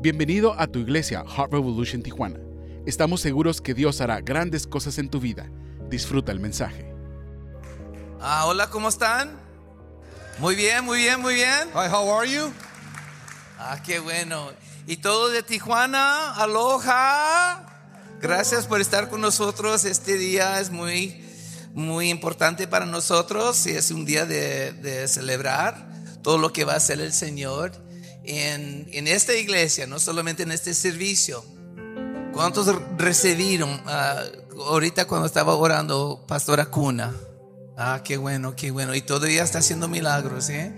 Bienvenido a tu iglesia Heart Revolution Tijuana. Estamos seguros que Dios hará grandes cosas en tu vida. Disfruta el mensaje. Ah, hola, ¿cómo están? Muy bien, muy bien, muy bien. Hi, how are you? Ah, qué bueno. Y todo de Tijuana, aloha. Gracias por estar con nosotros. Este día es muy, muy importante para nosotros y es un día de, de celebrar todo lo que va a hacer el Señor en, en esta iglesia, no solamente en este servicio. ¿Cuántos recibieron ah, ahorita cuando estaba orando Pastora Cuna? Ah, qué bueno, qué bueno. Y todavía está haciendo milagros, ¿eh?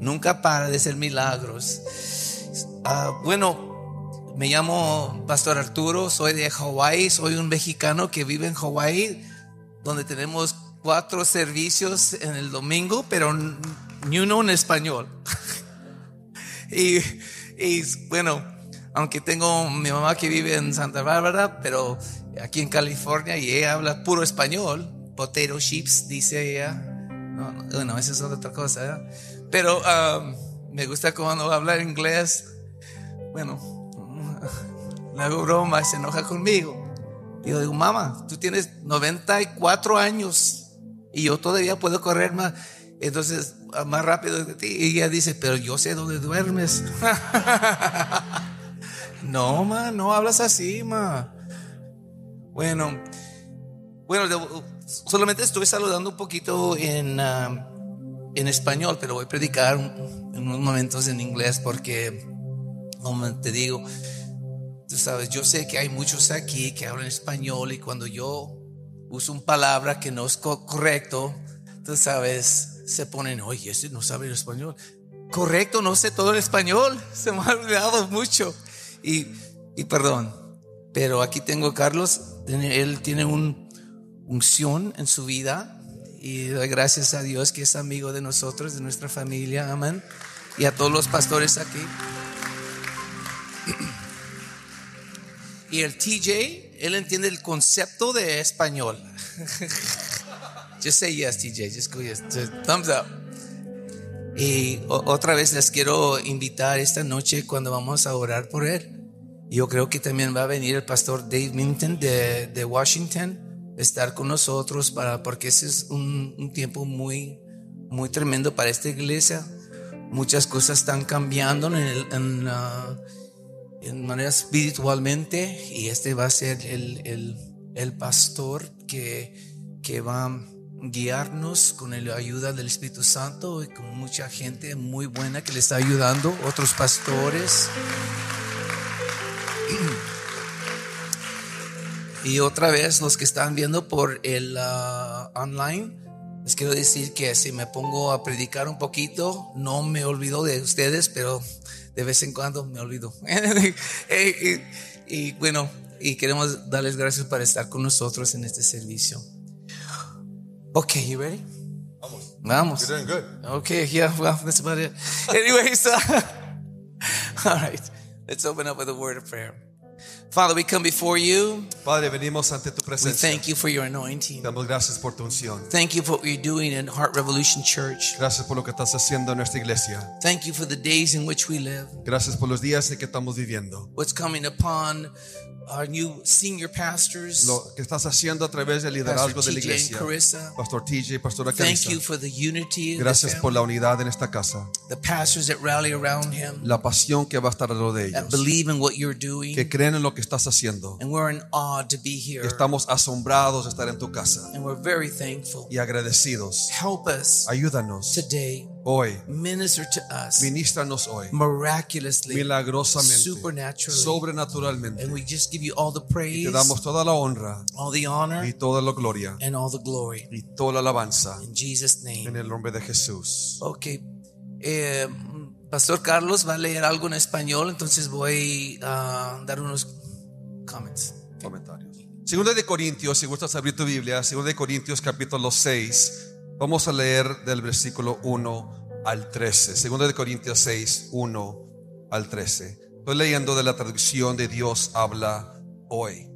Nunca para de hacer milagros. Ah, bueno, me llamo Pastor Arturo, soy de Hawái, soy un mexicano que vive en Hawái, donde tenemos cuatro servicios en el domingo, pero ni uno en español. y, y bueno, aunque tengo mi mamá que vive en Santa Bárbara, pero aquí en California y ella habla puro español, potato chips, dice ella. No, no, bueno, esa es otra cosa. ¿eh? Pero um, me gusta cuando habla inglés. Bueno, le hago broma, se enoja conmigo. Y yo digo, mamá, tú tienes 94 años y yo todavía puedo correr más. Entonces, más rápido que ti. Y ella dice, pero yo sé dónde duermes. no, ma, no hablas así, ma. Bueno, bueno, solamente estoy saludando un poquito en, uh, en español, pero voy a predicar en unos momentos en inglés porque, como te digo, tú sabes, yo sé que hay muchos aquí que hablan español y cuando yo uso una palabra que no es co correcto, tú sabes, se ponen, oye, ese no sabe el español. Correcto, no sé todo el español, se me ha olvidado mucho. Y, y perdón, pero aquí tengo a Carlos, él tiene un unción en su vida y gracias a Dios que es amigo de nosotros, de nuestra familia, amén. Y a todos los pastores aquí. Y el TJ, él entiende el concepto de español. just say yes, TJ, just go yes. Just thumbs up. Y otra vez les quiero invitar esta noche cuando vamos a orar por él. Yo creo que también va a venir el pastor Dave Minton de, de Washington estar con nosotros para, porque ese es un, un, tiempo muy, muy tremendo para esta iglesia. Muchas cosas están cambiando en, el, en, uh, en manera espiritualmente y este va a ser el, el, el pastor que, que va a guiarnos con la ayuda del Espíritu Santo y con mucha gente muy buena que le está ayudando, otros pastores. Y otra vez, los que están viendo por el uh, online, les quiero decir que si me pongo a predicar un poquito, no me olvido de ustedes, pero de vez en cuando me olvido. y, y, bueno, y queremos darles gracias por estar con nosotros en este servicio. Ok, you ready? Vamos. Vamos. You're doing good. Okay, yeah, well, that's about it. Anyways, uh, all right, let's open up with a word of prayer. Father, we come before you. Padre, venimos ante tu We presencia. thank you for your anointing. Damos gracias por tu unción. Thank you for what you're doing in Heart Revolution Church. Gracias por lo que estás haciendo en nuestra iglesia. Thank you for the days in which we live. Gracias por los días en que estamos viviendo. What's coming upon our new senior pastors, Lo que estás haciendo a través del liderazgo de la iglesia. Carissa. Pastor TJ, Pastora Thank you for the unity the Gracias por la unidad en esta casa. the pastors that rally around him, La pasión que va a estar alrededor de that believe in what you're doing, Que creen en lo que estás haciendo. and we're in awe to be here, Estamos asombrados de estar en tu casa and we're very thankful. y agradecidos. Help us Ayúdanos today, hoy. minister to us Ministranos hoy. miraculously, Milagrosamente. supernaturally, Sobrenaturalmente. and we just give you all the Te praise, damos toda la honra all the honor, y toda la gloria and all the glory. y toda la alabanza In Jesus' en name. el nombre de Jesús. Ok. Eh, Pastor Carlos va a leer algo en español, entonces voy a dar unos comments. Comentarios. Segunda de Corintios, si gustas abrir tu Biblia, Segunda de Corintios capítulo 6, vamos a leer del versículo 1 al 13. Segunda de Corintios 6, 1 al 13. Estoy leyendo de la traducción de Dios habla hoy.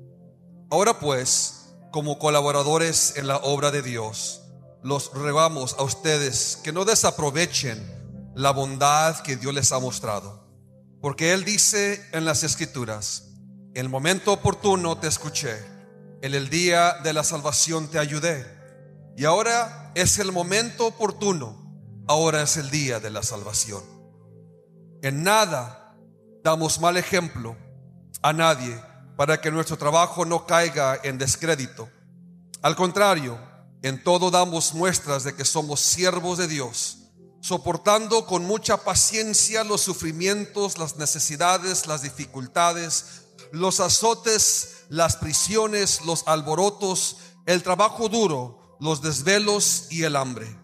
Ahora pues, como colaboradores en la obra de Dios, los rogamos a ustedes que no desaprovechen la bondad que Dios les ha mostrado Porque Él dice en las Escrituras, el momento oportuno te escuché, en el día de la salvación te ayudé. Y ahora es el momento oportuno, ahora es el día de la salvación. En nada damos mal ejemplo a nadie para que nuestro trabajo no caiga en descrédito. Al contrario, en todo damos muestras de que somos siervos de Dios, soportando con mucha paciencia los sufrimientos, las necesidades, las dificultades, los azotes, las prisiones, los alborotos, el trabajo duro, los desvelos y el hambre.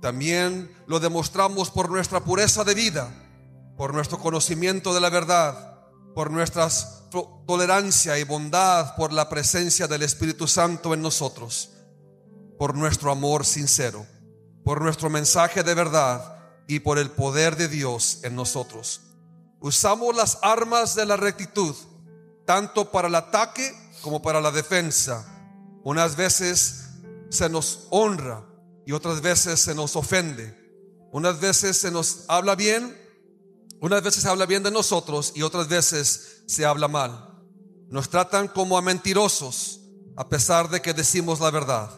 También lo demostramos por nuestra pureza de vida, por nuestro conocimiento de la verdad, por nuestra tolerancia y bondad, por la presencia del Espíritu Santo en nosotros, por nuestro amor sincero, por nuestro mensaje de verdad y por el poder de Dios en nosotros. Usamos las armas de la rectitud, tanto para el ataque como para la defensa. Unas veces se nos honra y otras veces se nos ofende. Unas veces se nos habla bien unas veces se habla bien de nosotros y otras veces se habla mal. Nos tratan como a mentirosos a pesar de que decimos la verdad.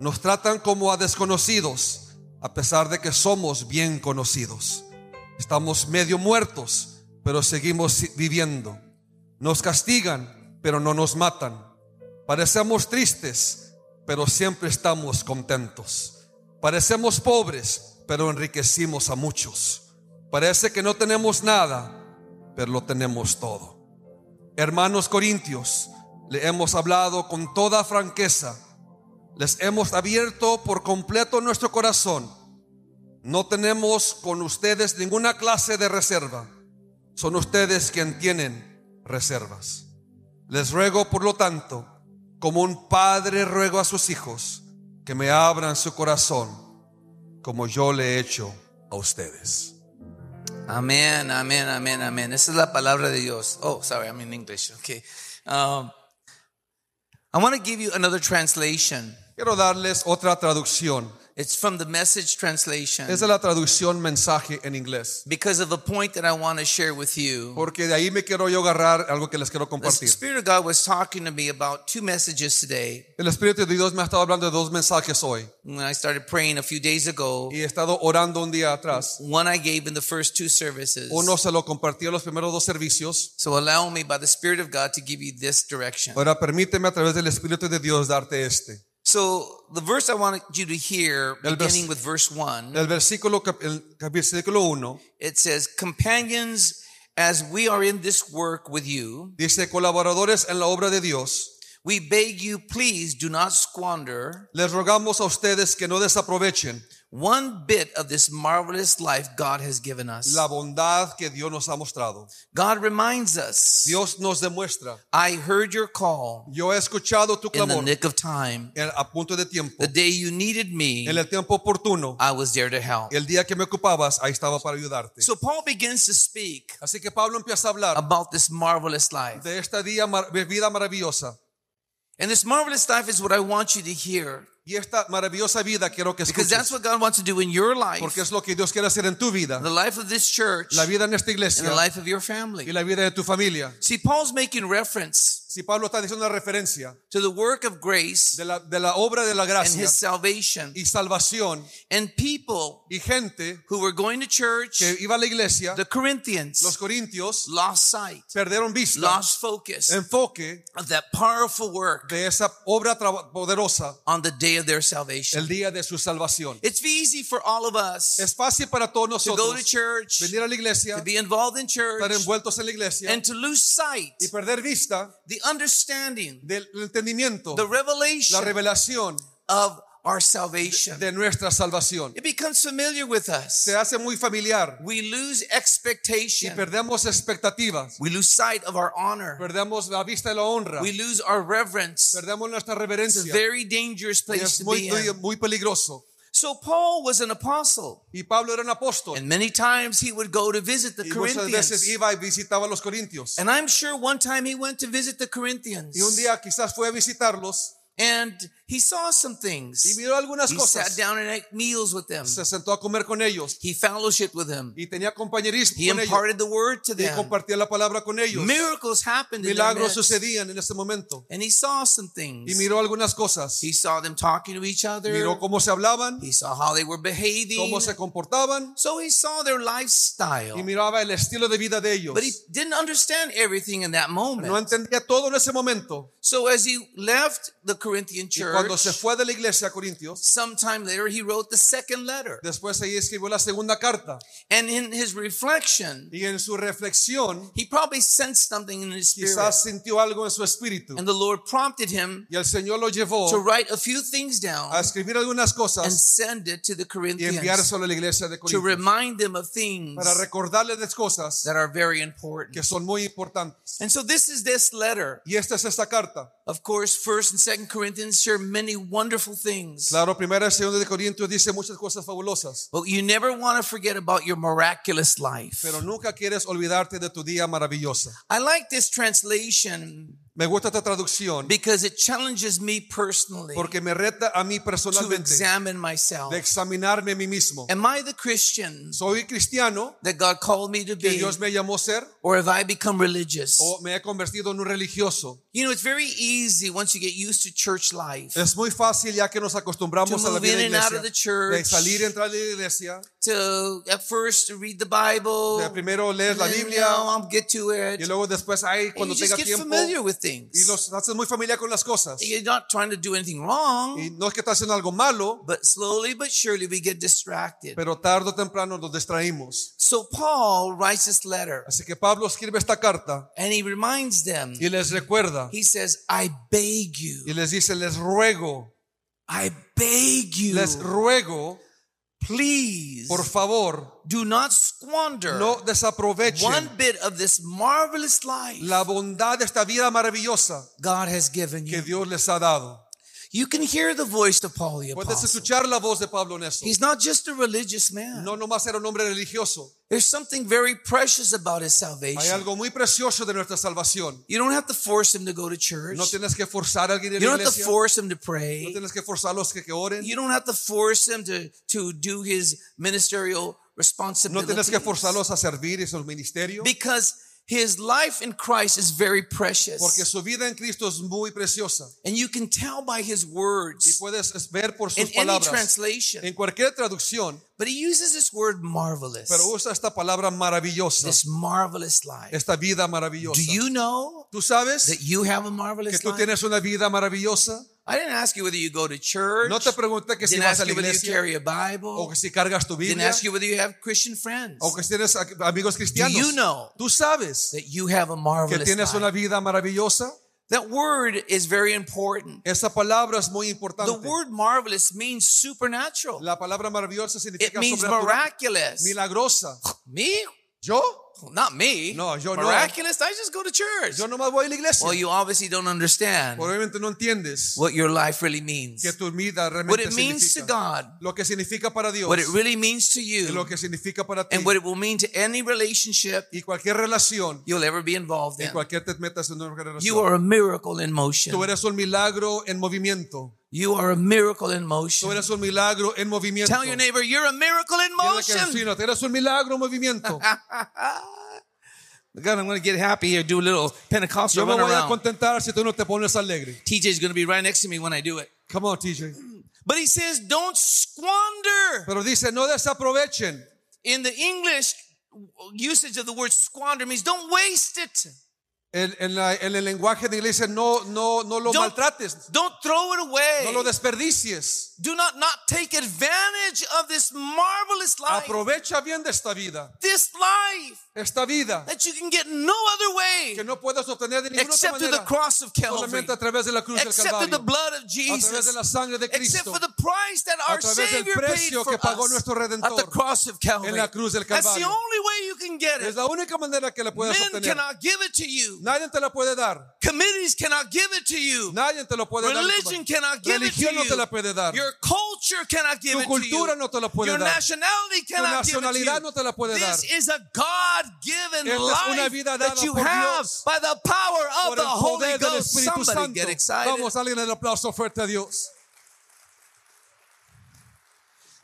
Nos tratan como a desconocidos a pesar de que somos bien conocidos. Estamos medio muertos, pero seguimos viviendo. Nos castigan, pero no nos matan. Parecemos tristes, pero siempre estamos contentos. Parecemos pobres, pero enriquecimos a muchos. Parece que no tenemos nada, pero lo tenemos todo. Hermanos corintios, le hemos hablado con toda franqueza. Les hemos abierto por completo nuestro corazón. No tenemos con ustedes ninguna clase de reserva. Son ustedes quien tienen reservas. Les ruego, por lo tanto, como un padre ruego a sus hijos, que me abran su corazón, como yo le he hecho a ustedes. Amén, amén, amén, amén. Esa es la palabra de Dios. Oh, sorry, I'm in English. Okay. Um, I want to give you another translation. Quiero darles otra traducción. It's from the message translation. Es de la traducción mensaje en inglés. Because of the point that I want to share with you. Porque de ahí me quiero yo agarrar algo que les quiero The compartir. Spirit of God was talking to me about two messages today. El Espíritu de Dios me ha estado hablando de dos mensajes hoy. When I started praying a few days ago, Y he estado orando un día atrás. one I gave in the first two services. Uno se lo compartí en los primeros dos servicios. So allow me by the Spirit of God to give you this direction. Ahora permíteme a través del Espíritu de Dios darte este. So the verse I wanted you to hear, beginning with verse one, El versículo, el versículo 1 it says, Companions, as we are in this work with you, dice, colaboradores en la obra de Dios, we beg you, please do not squander les rogamos a ustedes que no desaprovechen one bit of this marvelous life God has given us. la bondad que Dios nos ha mostrado. God reminds us, Dios nos demuestra, I heard your call yo he escuchado tu clamor. in the nick of time. en- a punto de tiempo, The day you needed me, en el tiempo oportuno, I was there to help. el día que me ocupabas, ahí estaba para ayudarte. So Paul begins to speak Así que Pablo empieza a hablar about this marvelous life. de esta día, vida maravillosa. And this marvelous life is what I want you to hear. Y esta maravillosa vida quiero que Because that's what God wants to do in your life, porque es lo que Dios quiere hacer en tu vida, the life of this church, la vida en esta and iglesia the life of your y family. la vida de tu familia. See, Paul's making reference Si Pablo está diciendo una referencia to the work of grace de la, de la obra de la and gracia his salvation, y salvación and people y gente who were going to church, que iba a la iglesia, the Corinthians, los corintios, lost sight, perdieron vista, lost focus enfoque of that powerful work de esa obra poderosa on the day of their salvation. el día de su salvación. It's easy for all of us Es fácil para todos to go to nosotros church, venir a la iglesia, to be involved in church, estar envueltos en la iglesia and to lose sight, y perder vista the understanding, del entendimiento, the la revelation revelación of our salvation. de nuestra salvación. It becomes familiar with us. Se hace muy familiar We lose y expectation. perdemos expectativas, We lose sight of our honor. perdemos la vista de la honra, We lose our reverence. perdemos nuestra reverencia. It's a very dangerous Y place to muy, be in. muy peligroso. So Paul was an apostle, Y Pablo era un apóstol. and many times he would go to visit the Y muchas veces Corinthians. iba y visitaba los corintios. And I'm sure one time he went to visit the Corinthians. Y un día quizás fue a visitarlos And he saw some y things. miró algunas He sat down and ate meals with them. Se sentó a comer con ellos He fellowshiped with them. y tenía compañerismo He con ellos imparted the word to y them. compartía la palabra con ellos. Miracles happened Milagros sucedían en ese momento And he saw some y things. miró algunas cosas. He saw them talking to each other. Miró cómo se hablaban, He saw how they were behaving. cómo se comportaban So he saw their y lifestyle. miraba el estilo de vida de ellos. But he didn't understand everything in that No moment. entendía todo en ese momento. So as he left the Corinthian Y cuando se fue de la iglesia a Corintios, sometime later he wrote the second letter. después ahí escribió la segunda carta. And in his reflection, Y en su reflexión, he probably sensed something in his spirit. quizás sintió algo en su espíritu. And the Lord prompted him Y el Señor lo llevó to write a few things down a escribir algunas cosas and send it to the y Corinthians enviárselo a la iglesia de Corintios to remind them of things para recordarles de cosas that are very important. que son muy importantes. And so this is this letter. Y esta es esta carta. Of course, First and Second Corinthians share many wonderful things. Claro, primera y segunda de Corintios dice muchas cosas fabulosas, But you never want to forget about your miraculous life. pero nunca quieres olvidarte de tu día maravillosa. I like this translation Me gusta esta traducción because it challenges me personally porque me reta a mí to personalmente examine myself. de examinarme a mí mismo. Am I the Christian ¿Soy cristiano that God called me to que be? Dios me llamó a ser Or have I become religious? o me he convertido en un religioso? You know, it's very easy once you get used to church life Es muy fácil ya que nos acostumbramos To a la vida de in and out iglesia, of the church. de salir y entrar de la iglesia, to at first to read the Bible. de primero lees la then, Biblia you know, I'll get to it. y luego después ahí And cuando tenga tiempo with y things. los haces muy familiar con las cosas. You're not trying to do anything wrong, Y no es que estás haciendo algo malo, but slowly but surely we get distracted. pero tarde o temprano nos distraímos. So Paul writes this letter Así que Pablo escribe esta carta and he reminds them, y les recuerda he says, I beg y you, les dice, les ruego, I beg you, les ruego, please por favor, do not squander no one desaprovechen bit of this marvelous life la bondad de esta vida maravillosa God has given que you. Dios les ha dado. You can hear the voice of Paul the Puedes apostle. escuchar la voz de Pablo en eso. He's not just a religious man. No nomás era un hombre religioso. There's something very precious about his Hay salvation. algo muy precioso de nuestra salvación. You don't have to force him to go to church. No tienes que forzar a alguien en You la don't have to iglesia. force him to No pray. tienes que forzar a los que, que oren. You don't have to force him to, to do his ministerial No responsibilities. tienes que forzarlos a servir en su ministerio. Because his life in Christ is very precious. Porque su vida en Cristo es muy preciosa. And you can tell by his Y words puedes ver por sus in sus any translation. En cualquier traducción, But he uses this word marvelous. pero usa esta palabra maravillosa. This marvelous life. Esta vida maravillosa. Do you know ¿Tú sabes that you have a marvelous que tú life? tienes una vida maravillosa? I didn't ask you whether you go to church. No te pregunté que si vas a la you whether you iglesia carry a o Bible. que si cargas tu Biblia. Didn't ask you whether you have Christian friends. o que si tienes amigos cristianos. Do you know Tú sabes that you have a que tienes life. una vida maravillosa. That word is very important. Esa palabra es muy importante. The word marvelous means supernatural. La palabra maravillosa significa It means miraculous. milagrosa. Me? ¿Yo? Not me. No, yo no. miraculous. I just go to church. Yo nomás voy a la iglesia. Well, you obviously don't understand Obviamente no entiendes what your life really means. que tu vida What realmente it means to significa. God. Lo que significa para Dios. What it really means to you. lo que significa para ti. And what it will mean to any relationship Y cualquier relación, you'll ever be involved en in. cualquier te metas en una You relación. are a miracle in motion. Tú eres un milagro en movimiento. You are a miracle in Tú motion. eres un milagro en movimiento. Tell your neighbor, you're a miracle in Dile que al motion. vecino, "Tú eres un milagro en movimiento. God, I'm going to get happy here, do a little Pentecostal Yo me voy a contentar si tú no te pones alegre. TJ's going to be right next to me when I do it. Come on, TJ. But he says, don't squander. Pero dice, no desaprovechen. In the English usage of the word squander means don't waste it. En, en la- en el lenguaje de iglesia, no, no, no lo Don't- maltrates. Don't throw it away. No lo desperdicies. Do not not take advantage of this marvelous life. Aprovecha bien de esta vida. This life Esta vida that you can get no other way que no puedes obtener de ninguna otra except through the manera. cross of Calvary. Solamente a través de la cruz del Except through the Calvario. blood of A través de Jesus. la sangre de Except Cristo. for the price that our través del Savior paid precio for que pagó us nuestro at the Redentor cross of Calvary. en la cruz del That's the Calvario. only you can get Es it. la única manera que le puedes Men obtener. cannot give it to you. Nadie te la puede dar. Committees cannot give it to you. Nadie te lo puede Religion dar. cannot give it to Religión no te la you. puede dar. Your culture cannot give Tu it to cultura you. no te la puede Your dar. nationality cannot give it to nacionalidad you. no te la puede dar. This is a God-given Esta es una vida dada that you por have Dios. by the power of Por the Holy poder del Ghost. Espíritu Somebody Santo. get excited. Vamos, alguien el aplauso fuerte a Dios.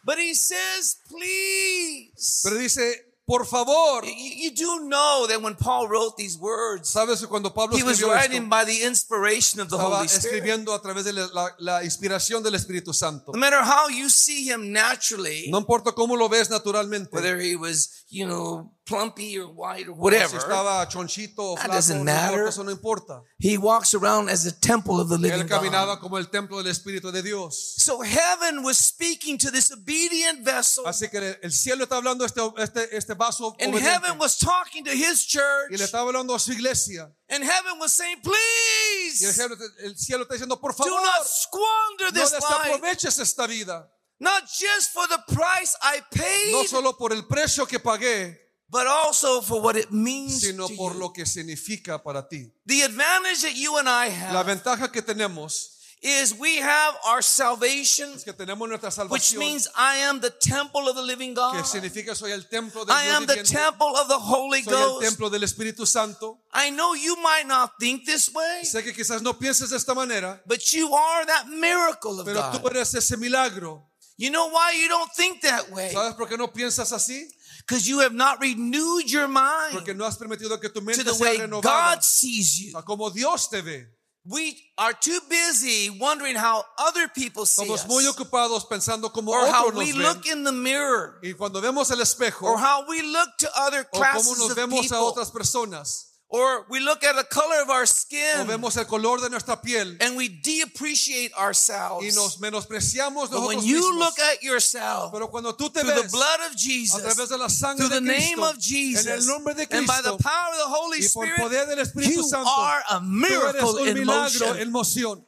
But he says, please. Pero dice, por favor. You, you do know that when Paul wrote these words, ¿Sabes que cuando Pablo he was writing esto? by the inspiration of the Holy Spirit. escribiendo a través de la, la- la inspiración del Espíritu Santo. No matter how you see him naturally, No importa cómo lo ves naturalmente. whether he was, you know, plumpy or white or o Si whatever, estaba chonchito o That doesn't no matter. importa, eso no importa. he walks around as the temple of the living Él caminaba God. como el templo del Espíritu de Dios. So heaven was speaking to this obedient vessel, Así que el cielo está hablando este, este, este vaso and obediente. heaven was talking to his church, y le estaba hablando a su iglesia. and heaven was saying, Y el please cielo, el cielo está diciendo, por do not squander this no this life, desaproveches esta vida. not just for the price I paid, No solo por el precio que pagué, but also for what it means sino to por you. lo que significa para ti. The advantage that you and I La have ventaja que tenemos is we have our salvation, es que tenemos nuestra which means I am the temple of the living God. que significa soy el templo del I Dios am the temple of the Holy soy el Ghost. templo del Espíritu Santo. I know you might not think this way, Sé que quizás no pienses de esta manera, but you are that miracle of pero tú eres ese milagro. You know why you don't think that way? ¿Sabes por qué no piensas así? Because you have not renewed your mind Porque no has permitido que tu to the sea way renovada God sees you. a como Dios te ve. We are too busy wondering how other people see Somos us, muy ocupados pensando como or how otros we nos ven. look in the mirror, Y cuando vemos el espejo or how we look to other o cómo classes nos of vemos a people, otras personas or we look at the color of our o skin, vemos el color de nuestra piel and we de-appreciate ourselves. y nos menospreciamos But when you mismos. look at yourself Pero cuando tú te through the blood of a Jesus, través de la sangre through the de name Cristo, of Jesus, en el nombre de and by the power of the Holy y por Spirit, poder del Espíritu you Santo, are a tú eres miracle un in milagro motion. en moción.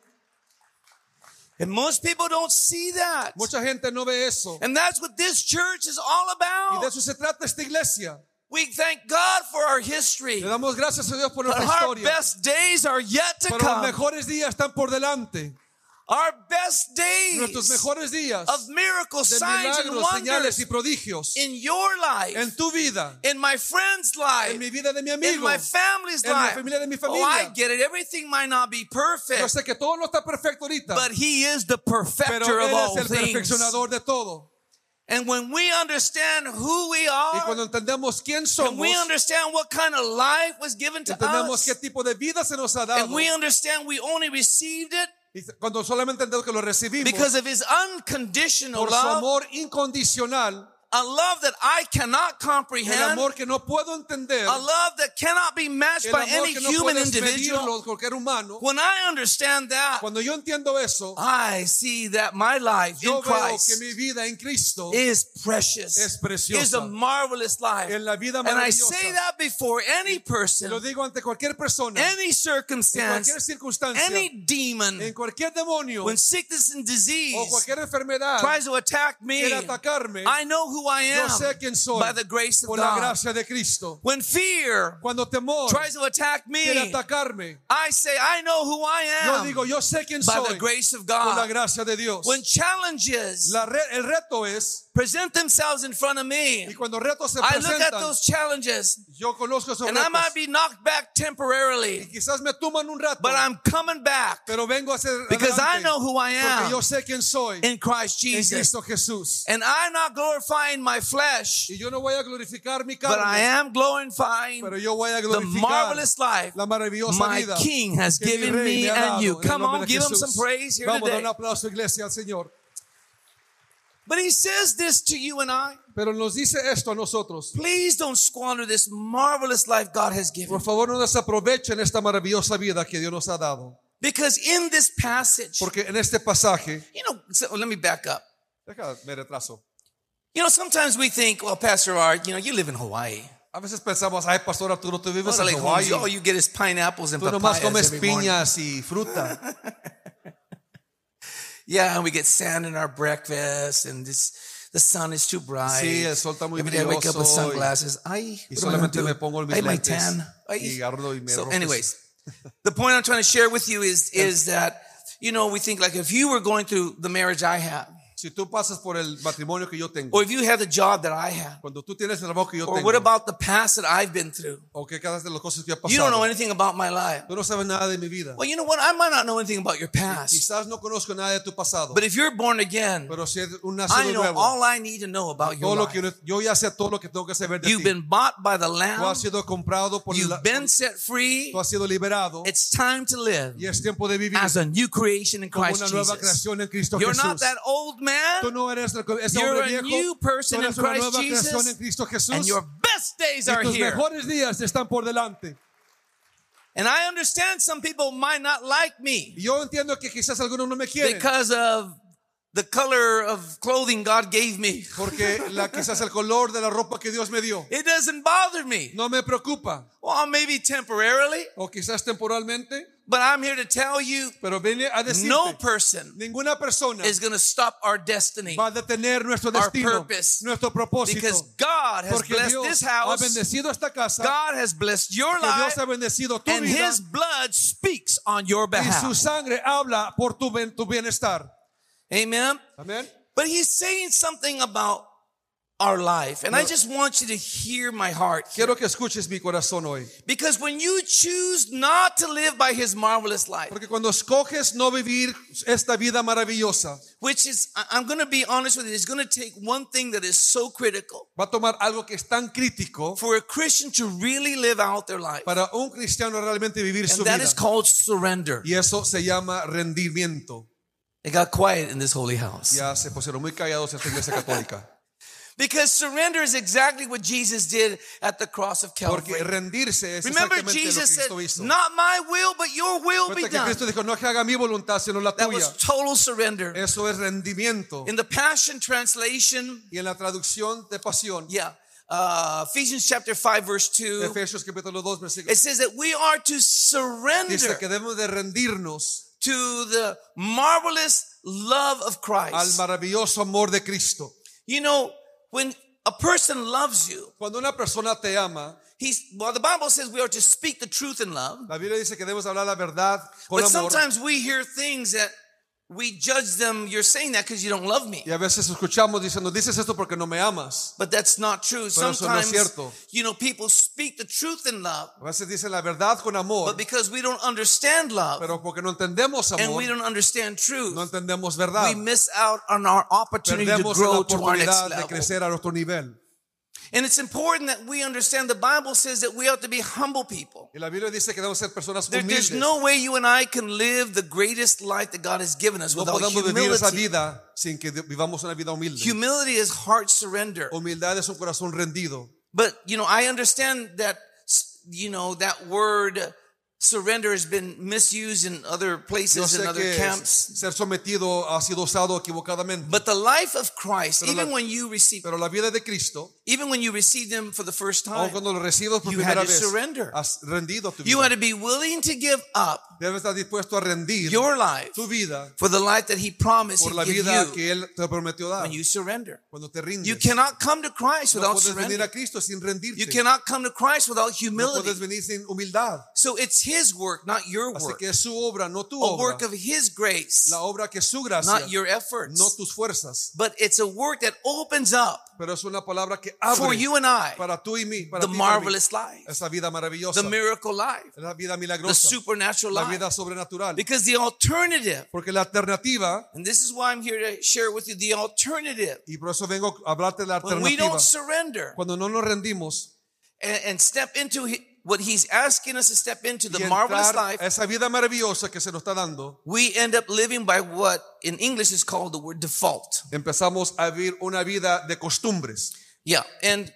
And most people don't see that. Mucha gente no ve eso. And that's what this church is all Y de about. eso se trata esta iglesia. We thank God for our history. Le damos gracias a Dios por nuestra our historia. best days are yet to Pero los come. mejores días están por delante. Our best Nuestros days mejores días of miracles, de signs, and milagros, señales wonders y prodigios in your life, en tu vida, in my friend's en life, mi vida de mi in amigo. my family's en la life. familia de mi Oh, I familia. get it. Everything might not be Yo perfect, sé que todo no está perfecto ahorita, but He is the pero perfecter of Él all es el things. perfeccionador de todo. And when we understand who we Y are, cuando entendemos quién and we understand what kind of life was given to entendemos us, qué tipo de vida se nos ha dado. and we understand we only received it Y cuando solamente entendemos que lo recibimos because of His unconditional por su love, incondicional, a love that I cannot comprehend. el amor que no puedo entender, a love that cannot be matched by any no human individual. cualquier humano. When I understand that, Cuando yo entiendo eso, I see that my life yo in veo que mi vida en Cristo is precious, es preciosa. is a marvelous life. en la vida And I say that before any person, lo digo ante cualquier persona, any en circumstance, cualquier circunstancia, any demon, en cualquier demonio when sickness and o disease cualquier enfermedad tries to attack me, atacarme, I know who I yo sé am quién soy by the grace of por la God. gracia de Cristo. When fear Cuando temor tries to attack quiere me, atacarme, I say, I know who I yo am digo, yo sé quién by soy the grace of por la God. gracia de Dios. When challenges La re- el reto es, present themselves in front of me, y cuando retos se I look at presentan, those challenges yo conozco esos and I retos. might be knocked back Y temporarily, quizás me tuman un rato, but I'm coming back pero vengo a ser because I know who I porque am yo sé quién soy in Christ en Jesus. Cristo Jesús. And I'm not glorifying my flesh, Y yo no voy a glorificar mi but I carne, am glorifying pero yo voy a the glorificar marvelous life la maravillosa my vida King has given me and you. Come on, give him some praise here Vamos a dar today. un aplauso, iglesia, al Señor. But he says this to you and I. Pero nos dice esto a nosotros. Please don't squander this marvelous life God has given. Por favor, no desaprovechen esta maravillosa vida que Dios nos ha dado. Because in this passage, Porque en este pasaje, you know, so let me back up. déjame me retraso. You know, sometimes we think, well, Pastor Art, you know, you live in Hawaii. A veces pensamos, ay, pastor Arturo, tú vives en like, Hawaii. all oh, you get is pineapples and Tú nomás comes every morning. piñas y fruta. Yeah, and we get sand in our breakfast, and this the sun is too bright. Sí, el sol está muy Every day I wake up with sunglasses. Ay, Y I solamente me pongo mis Ay, my tan. Ay. y agarro y me So, anyways, the point I'm trying to share with you is is that you know we think like if you were going through the marriage I have, Si tú pasas por el matrimonio que yo tengo, or if you have the job that I have, cuando tú tienes el trabajo que yo or tengo, what about the past that I've been through? o que cada de las cosas que he You don't know anything about my life. tú no sabes nada de mi vida. Well, you know what? I might not know anything about your past, Quizás no conozco nada de tu pasado, but if you're born again, pero si es un I know nuevo, all I need to know about todo your lo que life. yo ya sé todo lo que tengo que saber de You've ti. been bought by the Tú Lamb. has sido comprado por You've la, been set free. tú has sido liberado It's time to live y es tiempo de vivir as a new creation in como Christ una nueva Jesus. creación en Cristo You're Jesús. not that old Tú man, no eres ese You're hombre a new person tú eres in una Christ nueva creación Jesus, en Cristo Jesús. and your best days y are tus here. mejores días están por delante. And I understand some people might not like me yo entiendo que quizás algunos no me quieren because of the color of clothing God gave me. porque la, quizás el color de la ropa que Dios me dio It doesn't bother me. no me preocupa Well, maybe temporarily, o quizás temporalmente, but I'm here to tell you pero viene a decirte no person ninguna persona is going to stop our destiny va a detener nuestro Our purpose. nuestro propósito. because God has blessed Dios this ha house. bendecido esta casa, God has blessed your que Dios life, ha bendecido tu and vida His blood speaks on your y su behalf. sangre habla por tu, tu bienestar. Amen. Amén. But He's saying something about our life, and I just want you to hear my heart. here. Quiero que escuches mi corazón hoy. Because when you choose not to live by His marvelous life, Porque cuando escoges no vivir esta vida maravillosa, which is, I'm going to be honest with you, it's going to take one thing that is so critical va a tomar algo que es tan crítico for a Christian to really live out their life, para un cristiano realmente vivir su and that vida. is called surrender. Y eso se llama rendimiento. It got quiet in this holy house. Ya se pusieron muy callados en esta iglesia católica. Because surrender is exactly what Jesus did at the cross of Calvary. es Remember, exactamente lo que Jesus said, hizo. Not my will, but your will be done. Cristo dijo, no que haga mi voluntad, sino la That was total surrender. Eso es rendimiento. In the Passion Translation, Y en la traducción de pasión, yeah, uh, Ephesians chapter 5, verse 2, Efesios capítulo 2, versículo, it says that we are to surrender dice que debemos de rendirnos to the marvelous love of al Christ. maravilloso amor de Cristo. You know, when a person loves you, Cuando una persona te ama, he's, well, the Bible says we are to speak the truth in love. la Biblia dice que debemos hablar la verdad con But amor. sometimes we hear things that we judge them. You're saying that because you don't love me. Y a veces escuchamos diciendo, dices esto porque no me amas. But that's not true. Pero eso no es Sometimes, cierto. you know, people speak the truth in love, A veces dicen la verdad con amor, but because we don't understand love pero porque no entendemos and we don't understand truth, no entendemos verdad. we miss out on our opportunity to la grow to our next oportunidad de level. crecer a nuestro nivel. And it's important that we understand the Bible says that we ought to be humble people. Y la Biblia dice que debemos ser personas There- there's no way you and I can live the greatest life that God has given us No without podemos vivir esa vida sin que vivamos una vida humilde. Humility is heart surrender. Humildad es un corazón rendido. But you know, I understand that you know that word surrender has been misused in other places in other camps. ser sometido ha sido usado equivocadamente. But the life of Christ, Pero even la- when you receive, Pero la vida de Cristo, even when you receive Him for the first time, cuando lo recibes por you had to vez, surrender. has rendido tu you vida. had to be willing to give up Debes estar dispuesto a rendir your life tu vida for the life that He promised por la vida you que Él te prometió dar. when you surrender. Cuando te rindes, You cannot come to Christ no without venir surrender. a Cristo sin rendirte. You cannot come to Christ without no humility. puedes venir sin humildad. So it's His work, not your Así work. que es su obra, no tu A obra. work of His grace, La obra que es su gracia, not your efforts. no tus fuerzas. But it's a work that opens up Pero es una palabra que for abre you and I para tú y mí, para the ti y para mí, marvelous life, esa vida maravillosa, the miracle life, la vida the milagrosa, supernatural la life. vida sobrenatural. Because the alternative, Porque la alternativa, and this is why I'm here to share with you the alternative, y por eso vengo a hablarte de la when we alternativa, don't surrender cuando no nos rendimos and, and step into what He's asking us to step into, the marvelous life, esa vida maravillosa que se nos está dando, we end up living by what in English is called the word default. empezamos a vivir una vida de costumbres. Yeah. And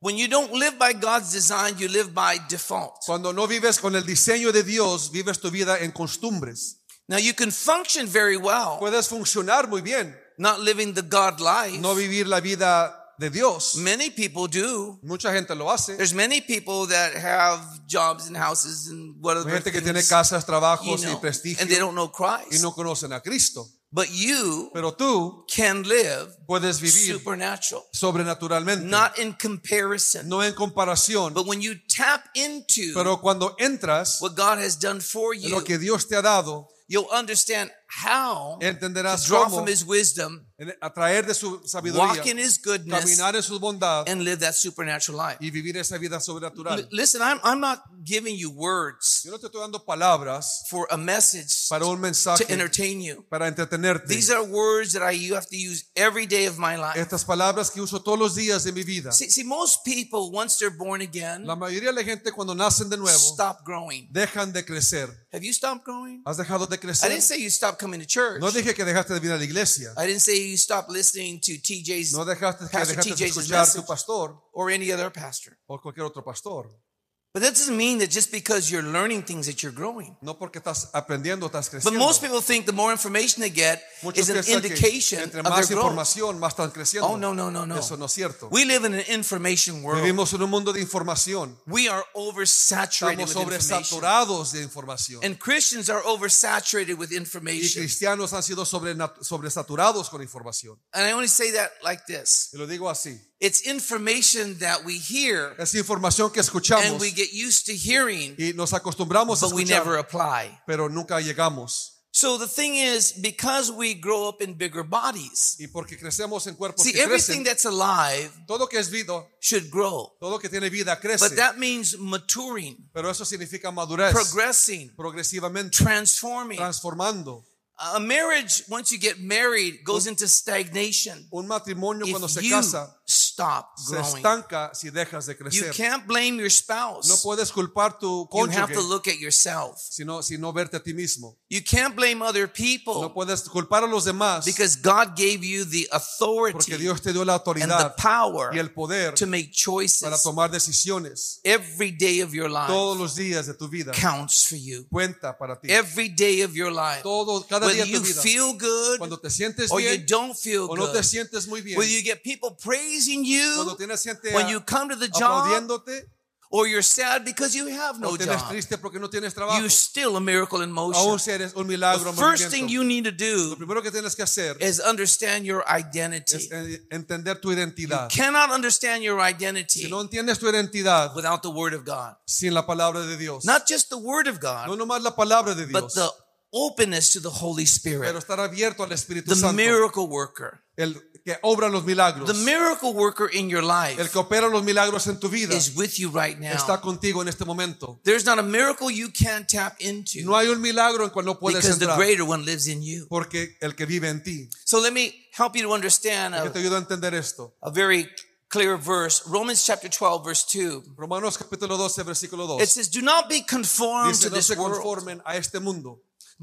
when you don't live by God's design, you live by default. Cuando no vives con el diseño de Dios, vives tu vida en costumbres. Now you can function very well, Puedes funcionar muy bien, not living the God life. no vivir la vida de Dios. Many people do. Mucha gente lo hace. There's many people that have jobs and houses and what other gente que tiene things, casas, you trabajos know, y prestigio and they don't know y Christ. no conocen a Cristo. But you Pero tú can live puedes vivir supernatural, sobrenaturalmente, not in comparison. no en comparación, But when you tap into Pero cuando entras what God has done for you, lo que Dios te ha dado, you'll understand how to entenderás draw cómo from His wisdom, atraer de su walk sabiduría, in His goodness, caminar en su bondad and live that supernatural life. y vivir esa vida L- sobrenatural. listen, I'm, I'm not giving you words Yo no te estoy dando palabras for a message para un mensaje, to entertain you. para entretenerte. These are words that I you have to use every day of my life. Estas palabras que uso todos los días de mi vida. See, see, most people once they're born again La mayoría de la gente cuando nacen de nuevo stop growing. dejan de crecer. Have you stopped growing? ¿Has dejado de I crecer? didn't say you stopped coming to church. No dije que dejaste de venir a la iglesia. I didn't say you stopped listening to TJ's No dejaste que Pastor dejaste de TJ's escuchar a tu message. pastor or any other pastor. o cualquier otro pastor. But that doesn't mean that just because you're learning things that you're growing. No porque estás aprendiendo, estás creciendo. But most people think the more information they get Muchos is an indication entre of más their growth. más están creciendo. Oh, no, no, no, no. Eso no es cierto. We live in an information world. Vivimos en un mundo de información. We are oversaturated Estamos with information. sobresaturados de información. And Christians are oversaturated with Y information. cristianos han sido sobresaturados con información. And I only say that like this. Y lo digo así. It's information that we hear Es información que and we get used to hearing, y nos acostumbramos a but we never apply. pero nunca llegamos. So the thing is, because we grow up in bigger bodies, Y porque crecemos en cuerpos see, que everything crecen, that's alive todo que es should grow. todo que tiene vida But that means maturing, Pero eso significa madurez, progressing, progresivamente, transforming. transformando. A marriage, once you get married, goes into stagnation. Un matrimonio cuando If se you casa stop se growing, estanca si dejas de you crecer. can't blame your No spouse. puedes culpar tu You have cónyuge to look at yourself. sino, sino verte a ti mismo. You can't blame other No people puedes culpar a los demás because God gave you the porque authority Dios te dio la and the autoridad power y el poder to make para choices. tomar decisiones. Every day of your life Todos los días de tu vida counts for you. cuenta para ti. Every day of your life. Todo, cada día Whether de you tu vida. feel good Cuando te sientes or you bien don't feel o no te good. sientes muy bien. Whether you get people praising Cuando you when you come to the job or you're sad because you have no job. no. You're still a miracle in motion. si eres un milagro The first thing you need to do que que is understand your identity. Eh, tu identidad. Cannot understand your identity Si no entiendes tu identidad without the word of God. sin la palabra de Dios, Not just the word of no God, nomás la palabra de but the openness to the Holy pero Spirit, estar abierto al Espíritu the Santo, miracle worker. el que obra los milagros, The miracle worker in your el life que opera los milagros en tu vida, is with you right está now. contigo en este momento. There's not a miracle you can't tap into No hay un milagro en cual no puedes because the entrar, greater one lives in you. porque el que vive en ti, So let me help you to understand que te a, ayuda a entender esto. a very clear verse. Romans chapter 12, verse 2. Romanos capítulo 12, versículo 2. It says, Do not be conformed Dice, to no this world.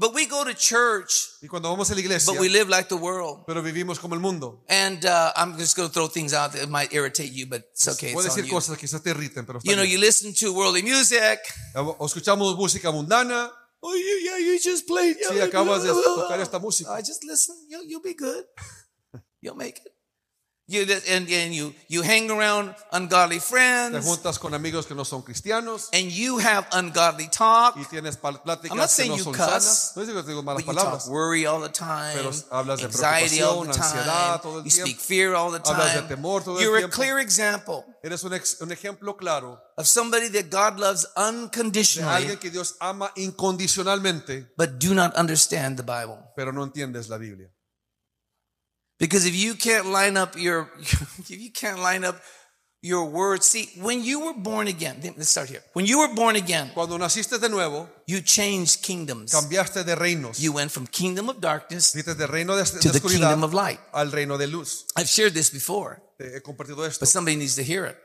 Conformen a este mundo. But we go to church, Y cuando vamos a la iglesia, but we live like the world. pero vivimos como el mundo. And uh, I'm just going to throw things out that might irritate you, but it's okay. It's on decir you. cosas que quizás te irriten, pero está You know, you listen to worldly music. O escuchamos música mundana. Oh, yeah, yeah, you just played. Sí, acabas de tocar esta música. I just listen. You'll, you'll be good. You'll make it. You and, and you you hang around ungodly friends. Te juntas con amigos que no son cristianos and you have ungodly talk. y tienes pal- I'm not pláticas que saying no you son cuss, sanas. No digo digo malas But you talk worry all the time, Pero hablas de anxiety all the preocupación, ansiedad todo time. el You tiempo. speak fear all the Hablas de time. temor todo You're a tiempo. clear example Eres un, ex- un ejemplo claro of somebody that God loves de unconditionally, alguien que Dios ama incondicionalmente, but do not understand the Bible. pero no entiendes la Biblia. Because if you can't line up your, if you can't line up your words, see, when you were born again, let's start here. When you were born again, Cuando naciste de nuevo, you changed kingdoms. cambiaste de reinos. You went from kingdom of darkness de, de to the kingdom of light. al reino de luz. I've shared this before, he compartido esto. but somebody needs to hear it.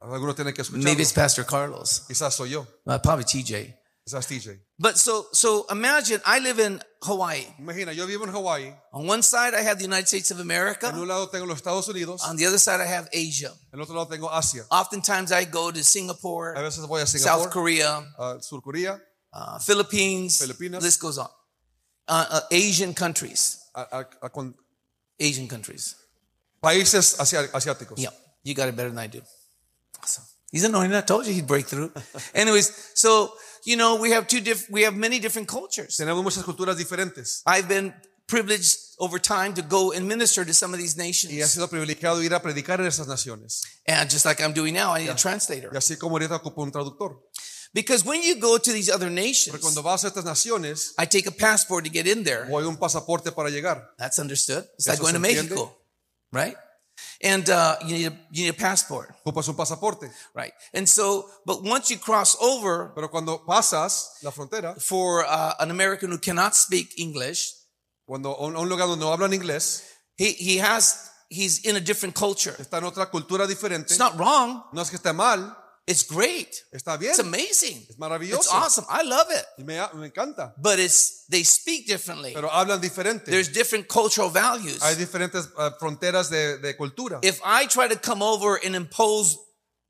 Algunos tienen que Maybe it's Pastor Carlos, Quizás soy yo. uh, probably TJ. Quizás TJ. But so, so imagine I live in Hawaii. Imagina, yo vivo en Hawái. On one side, I have the United States of America. En un lado tengo los Estados Unidos. On the other side, I have Asia. En otro lado tengo Asia. Oftentimes, I go to A Singapore, veces voy a South Korea, a Sur Corea, uh, Philippines, Filipinas. list goes on. Uh, uh, Asian countries, a, a- a con- Asian countries. países asiáticos. Yeah, you got it better than I do. Awesome. He's anointed. I told you he'd break through. Anyways, so you know we have two diff- we have many different cultures. Tenemos muchas culturas diferentes. I've been privileged over time to go and minister to some of these nations. Y ha sido privilegiado ir a predicar en esas naciones. and just like I'm doing now, I need a Y translator. así como ahorita ocupo un traductor. Because when you go to these other Porque nations, cuando vas a estas naciones, I take a passport to get in there. hay un pasaporte para llegar. That's understood. It's like going to. Mexico, right? And uh, you need a, you need a passport, Ocupas un pasaporte. right? And so, but once you cross over Pero cuando pasas la frontera, for uh, an American who cannot speak English, cuando un un lugar donde no hablan inglés, he he has he's in a different culture. está en otra cultura diferente. It's not wrong. No es que esté mal, It's great. está bien. It's amazing. Es maravilloso. It's awesome. I love it. Y me, me encanta. But it's they speak differently. Pero hablan diferente. There's different cultural values. Hay diferentes eh, fronteras de, de cultura. If I try to come over and impose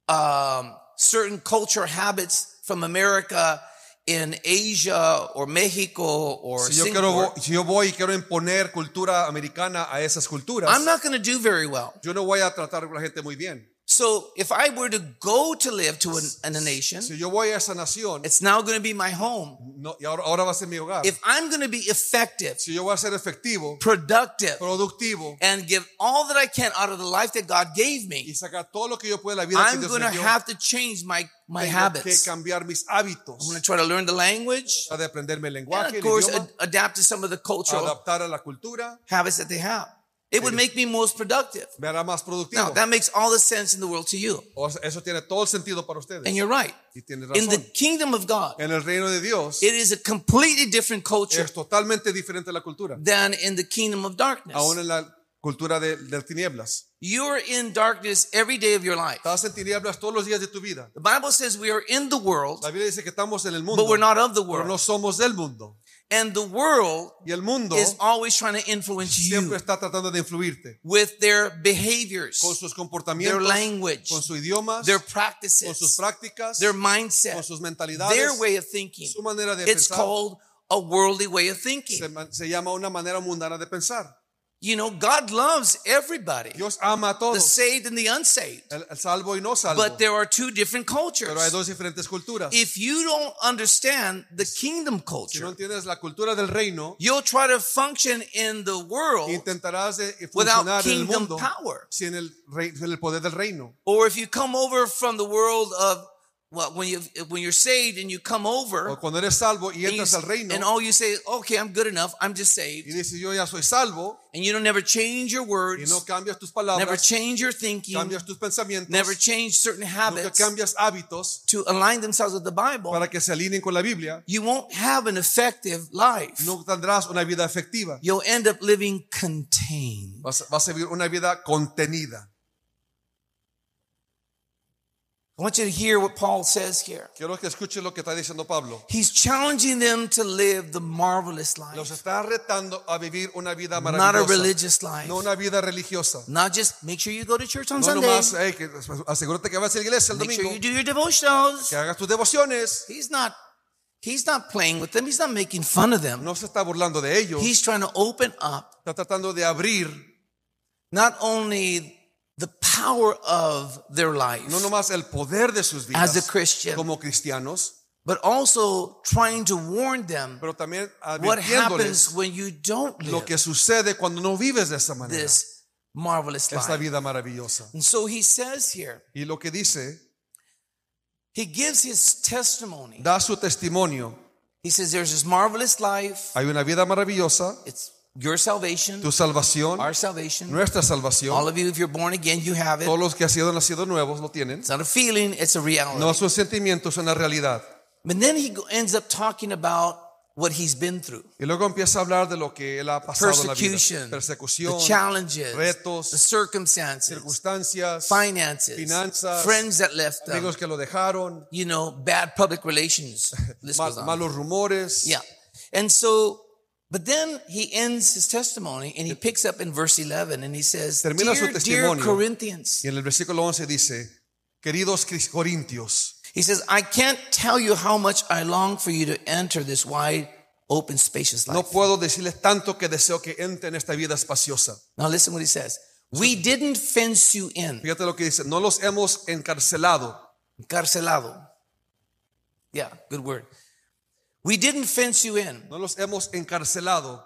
um, certain culture habits from America in Asia or Mexico or Si yo, Singapore, quiero, si yo voy y quiero imponer cultura americana a esas culturas, I'm not going to do very well. yo no voy a tratar a la gente muy bien. So if I were to go to live to an, a nation, Si yo voy a esa nación, it's now going to be my home. no, y ahora, ahora va a ser mi hogar. If I'm going to be effective, Si yo voy a ser efectivo, productive, productivo and give all that I can out of the life that God gave y me, sacar todo lo que yo pueda la vida I'm going to have to change my, my tengo que habits. cambiar mis hábitos. I'm going to try to learn the language Tratar de aprenderme el and, lenguaje, of el course, ad- adapt to some of the cultural adaptar a la cultura, habits that they have. It would make me most productive. me hará más Now, that makes all the sense in the world to you. O sea, Eso tiene todo el sentido para ustedes. And you're right. Y tienes In the kingdom of God, En el reino de Dios it is a completely different culture es totalmente diferente la cultura. than in the kingdom of darkness. Aún en la cultura de, de tinieblas. You're in darkness every day of your life. Estás en tinieblas todos los días de tu vida. The Bible says we are in the world, La Biblia dice que estamos en el mundo, but we're not of the pero no world. somos del mundo. And the world Y el mundo is always trying to influence siempre you está tratando de influirte with their behaviors, con sus their language, con sus idiomas, their con sus practices, prácticas, their con mindset, sus mentalidades, their way of thinking. su manera de It's pensar. called a worldly way of thinking. Se, se llama una manera mundana de pensar. You know, God loves everybody, Dios ama a the saved and the unsaved. el, el salvo y no salvo. But there are two different Pero hay cultures. dos diferentes culturas. If you don't understand the kingdom Si no culture, entiendes la cultura del reino, you'll try to function in the world intentarás without funcionar en el kingdom mundo power. sin el, sin el poder del reino. Or if you come over from the world of well, when you when you're saved and you come O over cuando eres salvo y you- entras al reino and all you say, okay, I'm good enough, I'm just y saved, dices yo ya soy salvo and you don't never change your y words, no cambias tus never palabras, change your thinking, cambias tus pensamientos, never change certain nunca habits cambias hábitos to align themselves with the Bible, para que se alineen con la Biblia, you won't have an effective life. no tendrás una vida efectiva. You'll end up living contained. Vas, vas a vivir una vida contenida. I want you to hear what Paul says here. Quiero que lo que está diciendo Pablo. He's challenging them to live the marvelous Los life, está retando a vivir una vida not a religious life. no una vida religiosa. Not just make sure you go to church on No Sunday. nomás, hey, que asegúrate que vas a la iglesia el Make sure you do your devotionals. que hagas tus devociones. He's not he's not playing with them. He's not making fun of them. No se está burlando de ellos, He's trying to open up está tratando de abrir not only the power of their life no nomás el poder de sus as a Christian, como cristianos, but also trying to warn them pero también what happens when you don't lo live que sucede cuando no vives de esa manera, this marvelous esta life. vida maravillosa. And so he says here, Y lo que dice, he gives his testimony. da su testimonio. He says, There's this marvelous life. Hay una vida maravillosa, It's your salvation, tu salvación, our salvation. nuestra salvación. All of you, if you're born again, you have it. Todos los que han sido nacidos nuevos lo tienen. It's not a feeling, it's a reality. No es un sentimiento, es una realidad. But then he ends up talking about what he's been through Y luego empieza a hablar de lo que él ha pasado en la vida. persecution, Persecución, the challenges, retos, the circumstances, circunstancias, finances, finanzas, friends that left them, amigos que lo dejaron, you know, bad public relations. Mal- malos rumores. Yeah. And so, but then he ends his testimony and he picks up in verse 11 and he says, Termina su dear, dear testimonio. Corinthians, Y en el versículo 11 dice, queridos cris- corintios, he says, I can't tell you how much I long for you to enter this wide, open, spacious no life. puedo decirles tanto que deseo que entre en esta vida espaciosa. Now listen what he says. We didn't fence you in. Fíjate lo que dice, no los hemos encarcelado. Encarcelado. Yeah, good word. We didn't fence you in. No los hemos encarcelado.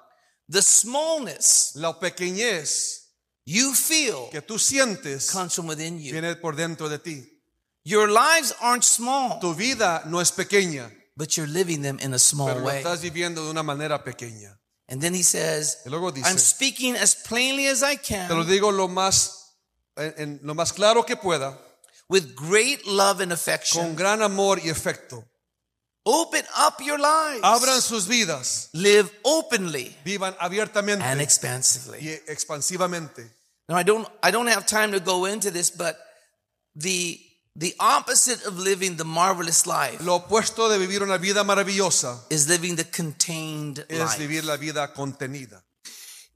The smallness La pequeñez you feel que tú sientes comes from within you. viene por dentro de ti. Your lives aren't small, Tu vida no es pequeña, but you're living them in a small pero way. estás viviendo de una manera pequeña. And then he says, Y luego dice, I'm speaking as plainly as I Te lo can digo lo más, en, en lo más claro que pueda, with great love and affection. con gran amor y efecto. Open up your lives. Abran sus vidas, Live openly vivan abiertamente. and expansively. y expansivamente. Now I don't I don't have time to go into this, but the the opposite of living the marvelous life Lo opuesto de vivir una vida maravillosa is living the contained es life. vivir la vida contenida.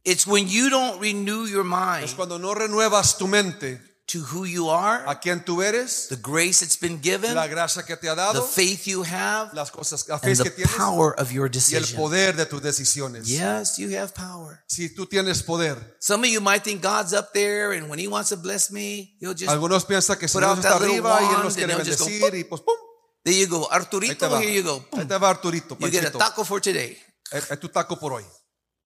It's when you don't renew your mind. Es cuando no renuevas tu mente to who you are, a quién tú eres, the grace that's been given, la gracia que te ha the faith you have, las cosas, la and fe que the tienes power of your y el poder de tus decisiones. Yes, you have power. Si tú tienes poder, Some of you might think God's up there, and when He wants to bless me, He'll just algunos piensan que si put Dios out está arriba y Él nos quiere and just go, bendecir y pues pum, there you go, Arturito, here you go. Ahí te va Arturito, You get a taco for today. Es tu taco por hoy.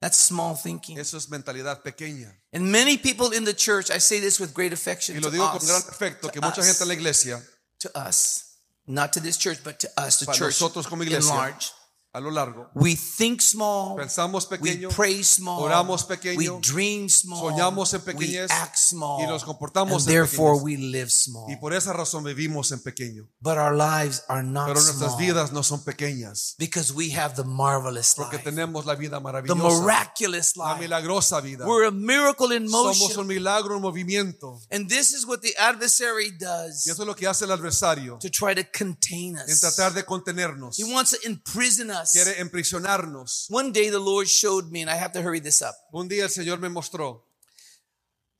That's small thinking. Eso es mentalidad pequeña. And many people in the church, I say this with great affection Y to lo digo con us, gran afecto que to mucha gente en la iglesia, to us, not to this church, but to us, the church nosotros como in large. A lo largo, We think small, pensamos we pequeño, pray small, oramos we pequeño, dream small, soñamos en we pequeñez, act small, y nos comportamos and en therefore pequeñez. we live small. y por esa razón vivimos en pequeño. But our lives are not Pero nuestras small vidas no son pequeñas, because we have the marvelous porque life, tenemos la vida the maravillosa, miraculous la life. milagrosa vida. We're a miracle in Somos motion. un milagro en movimiento. And this is what the adversary does Y eso es lo que hace el adversario, to try to contain en us. tratar de contenernos. He wants to imprison us. Quiere emprisionarnos. One day the Lord showed me, and I have to hurry this up. Un día el Señor me mostró,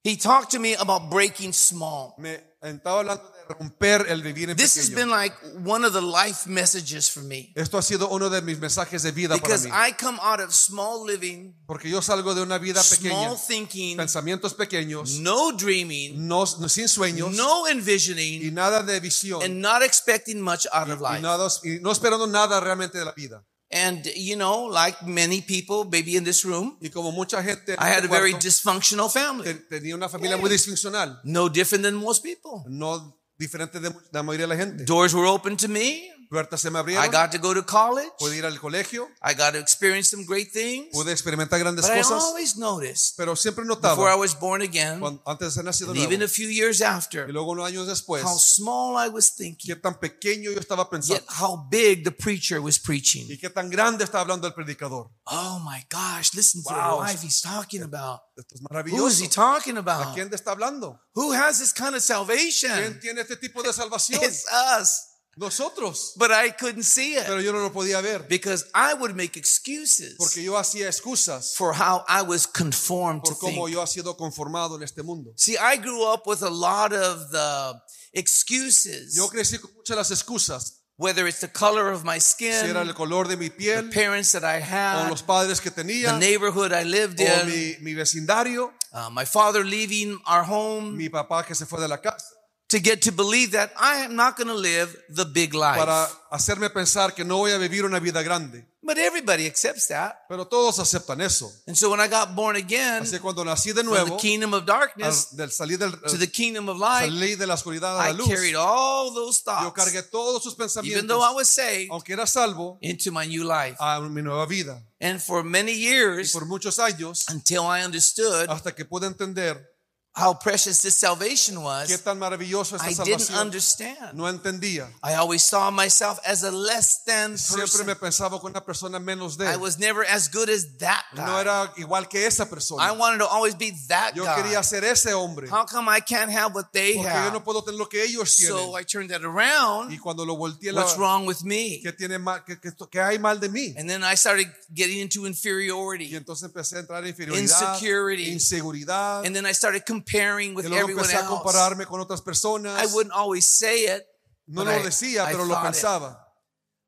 He talked to me about breaking small. me estaba hablando de romper el vivir en This has been like one of the life messages for me Esto ha sido uno de mis mensajes de vida para because mí. I come out of small living, Porque yo salgo de una vida pequeña, small thinking, pensamientos pequeños, no dreaming, no, no- sin sueños no y envisioning, nada de visión and not expecting much out of y, life. nada, y no esperando nada realmente de la vida. And you know, like many people, maybe in this room, Y como mucha gente I had a very dysfunctional family, tenía una familia muy disfuncional, no different than most people. no diferente de la mayoría de la gente. Doors were open to me. Puertas se me I got to go to college. pude ir al colegio, I got to experience some great things. pude experimentar grandes But I always noticed pero siempre before I was born again, cuando- antes de ser nacido and even a few years y after, luego unos años después, how small I was thinking, qué tan pequeño yo estaba pensando yet how big the preacher was y preaching. qué tan grande estaba hablando el predicador. Oh my gosh, listen to Wow. the life he's talking about. Esto es Who is he talking ¿A about? quién te está hablando? Who has this kind of ¿Quién salvation? tiene este tipo de salvación? It's us. Nosotros. But I couldn't see it Pero yo no lo podía ver because I would make excuses porque yo hacía excusas for how I was conformed to por cómo think. yo ha sido conformado en este mundo. See, I grew up with a lot of the excuses, Yo crecí con muchas las excusas, whether it's the color of my si era skin, el color de mi the piel, parents that I o had, los padres que the tenía, neighborhood I lived o in, mi, mi vecindario, uh, my father leaving our home mi papá que se fue de la casa, to get to believe that I am not going to live the big life. para hacerme pensar que no voy a vivir una vida grande. But everybody accepts that. Pero todos aceptan eso. And so when I got born again Así cuando nací de from nuevo, the kingdom of al darkness del salir del to the kingdom of light, salí de la oscuridad a I la luz, carried all those yo thoughts, cargué todos sus even though I pensamientos, was saved, aunque era salvo, into my new life. a mi nueva vida. And for many Y years, por muchos años, until I understood hasta que pude entender how precious this salvation qué was, tan maravilloso I esta didn't salvación, understand. no entendía. I always saw myself as a less than Siempre person. me pensaba con una persona menos de. I was never as good as that No guy. era igual que esa I persona. wanted to always be that Yo guy. quería ser ese hombre. How come I can't have what they Porque yo have? no puedo tener lo que ellos So tienen. I turned that around. Y cuando lo volteé, la, What's wrong with me? ¿qué, tiene mal, qué, qué- qué hay mal de mí? And then I started getting into Y inferiority. entonces empecé a entrar en inferioridad, Insecurity. inseguridad. And then I started comparing with luego everyone empecé a else. compararme con otras personas. I wouldn't always say it. No but lo I- decía, I pero lo thought it. pensaba.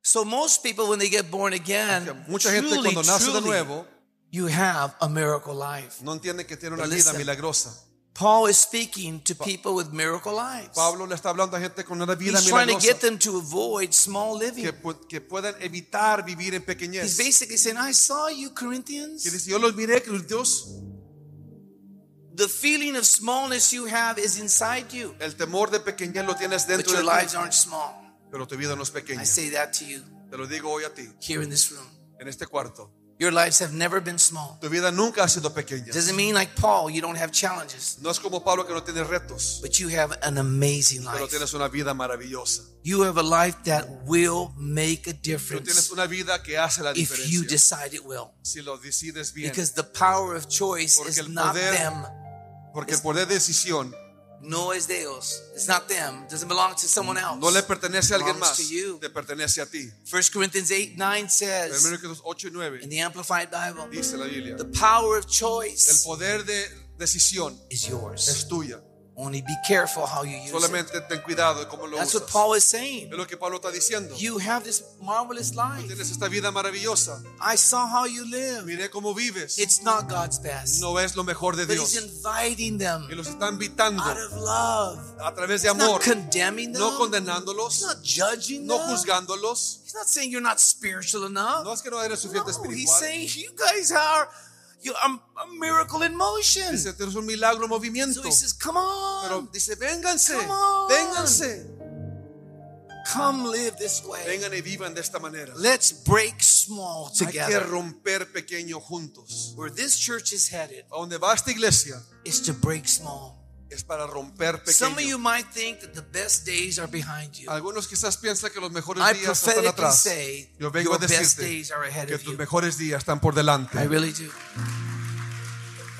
So most people, when they get born again, Mucha gente truly, cuando nace de truly, nuevo you have a miracle life. no entiende que tiene una But vida listen. milagrosa. Paul is speaking to people with miracle lives. Pablo le está hablando a gente con una vida He's trying to milagrosa get them to avoid small living. que, pu- que puedan evitar vivir en He's pequeñez. basically saying, I saw you, Corinthians. Que dice, yo los miré, Dios, The feeling of smallness you have is inside you, El temor de pequeñez lo tienes but dentro your de lives aren't small. pero tu vida no es pequeña. I say that to you Te lo digo hoy a ti, here in this room. en este cuarto. Your lives have never been small. Tu vida nunca ha sido pequeña. Doesn't mean like Paul, you don't have challenges, No es como Pablo que no tiene retos, but you have an amazing life. pero tienes una vida maravillosa. You have a life that will make a Tú tienes difference una vida que hace la diferencia. if you decide it will. Si lo decides bien. Because the power of choice Porque is el not them. Porque el poder de decisión No es de ellos. It's not them. It doesn't belong to someone else. no le pertenece a alguien Belongs más, to you. te pertenece a ti. 1 Corinthians 8 9 says 1 Corintios 8 y 9 in the Amplified Bible, dice la Biblia. the power of El choice poder de decisión is yours. es tuya. Only be careful how you use it. Solamente ten cuidado de cómo lo That's usas. what Paul is saying. Es lo que Pablo está diciendo. You have this marvelous life. Tienes esta vida maravillosa. I saw how you live. Miré cómo vives. It's not God's best. No es lo mejor de But He's Dios. inviting them Y los está invitando out of love. a través de He's not amor, condemning them. no He's condenándolos, not judging no them. juzgándolos. He's not saying you're not spiritual enough. No es que no eres suficiente No, he's espiritual. saying you guys are you, a, a miracle in motion. Dice, tienes un milagro en So he says, come Pero on, dice, vénganse, Come on. vénganse. come live this way. Vengan y vivan de esta manera. Let's break small together. Hay que romper pequeño juntos. Where this church is headed A donde va esta iglesia is to break small. Es para romper Some of you pequeño. might think that the best days are behind you. Algunos quizás piensan que los mejores I días están atrás. say Yo vengo a decirte days are ahead que tus mejores días están por delante. I really do.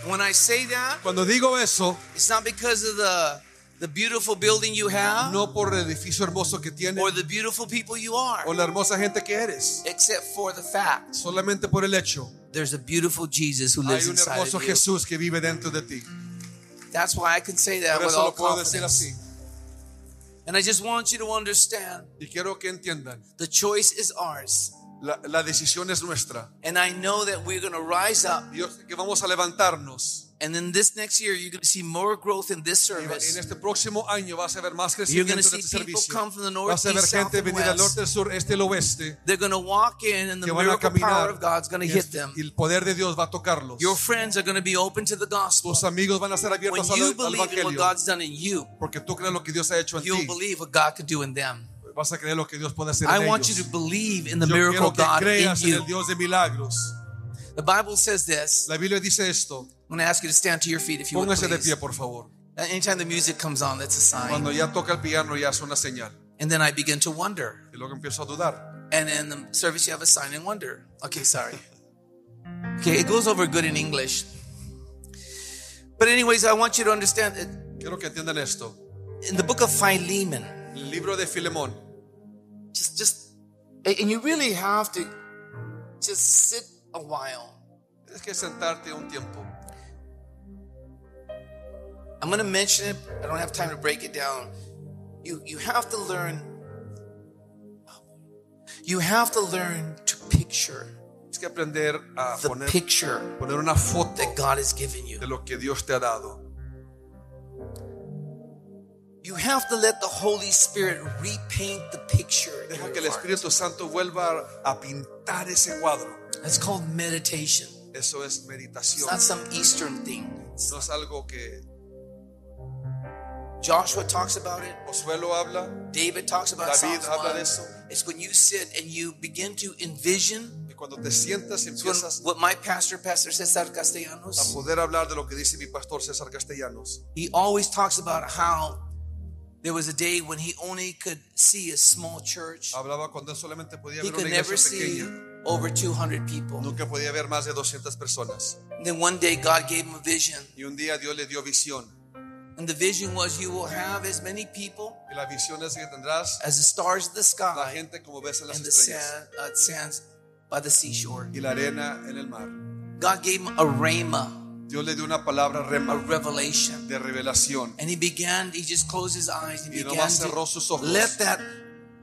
When I say that, Cuando digo eso, it's not because of the the beautiful building you have no por el edificio hermoso que tienes or the beautiful people you are, o la hermosa gente que eres, except for the fact solamente por el hecho. there's a beautiful Jesus who Hay lives un inside hermoso of you. Jesús que vive dentro de ti. That's why I can say that Por with eso all lo puedo decir confidence. así. And I just want you to understand Y quiero que entiendan, the choice is ours. la, la decisión es nuestra. And I know that we're going to rise up. Que vamos a levantarnos. And then this next year, you're going to see more growth in this va- En este próximo año vas a ver más You're crecimiento en see este people servicio. come from the north, Vas a ver east, south, gente and venir west. norte, sur, este el oeste They're going to walk in, and the que miracle power of God's going to hit them. y el poder de Dios va a tocarlos. Your friends are going to be open to the gospel. Tus amigos van a ser abiertos al, you al believe in what evangelio God's done in you, porque tú crees lo que Dios ha hecho en you'll ti. believe what God could do in them. Vas a creer lo que Dios puede hacer I en want you to believe in the Yo miracle quiero que God in creas en el Dios de milagros. The Bible says this. La Biblia dice esto. I'm going to ask you to stand to your feet if you would, Póngase de please. pie, por favor. Uh, anytime the music comes on, that's a sign. Cuando ya toca el piano ya es una señal. And then I begin to wonder. Y luego empiezo a dudar. And in the service, you have a sign and wonder. Okay, sorry. Okay, it goes over good in English. But, anyways, I want you to understand that Quiero que entiendan esto. in the book of Philemon, El libro de Filemón. just, just, and you really have to just sit a while. Tienes que sentarte un tiempo. I'm going to mention it. I don't have time to break it down. You, you have to learn. You have to learn to picture Tienes que aprender a the poner, picture poner una foto that God has given you. de lo que Dios te ha dado. You have to let the Holy Spirit repaint the picture. Deja que el heart. Espíritu Santo vuelva a pintar ese cuadro. It's called meditation. Eso es It's meditación. not some Eastern thing. No es algo que Joshua talks about it. Josué lo habla, David talks about David Psalms habla de eso. It's when you sit and you begin to envision Y cuando te sientas y empiezas what my pastor, Pastor Cesar a Castellanos, poder hablar de lo que dice mi pastor César Castellanos. he always talks about how there was a day when he only could see a small church. Hablaba cuando solamente podía He ver una could never iglesia see pequeña. Over 200 people. Nunca podía ver más de 200 personas. And then one day God gave him a vision. Y un día Dios le dio visión. And the vision was you will have as many people Y la visión es que tendrás as the stars of the sky la gente como ves en las and the estrellas sand, uh, sands by the seashore. y la arena en el mar. God gave him a rhema, Dios le dio una palabra a rema revelation. de revelación. And he began, he just closed his eyes and Y began cerró sus ojos. let that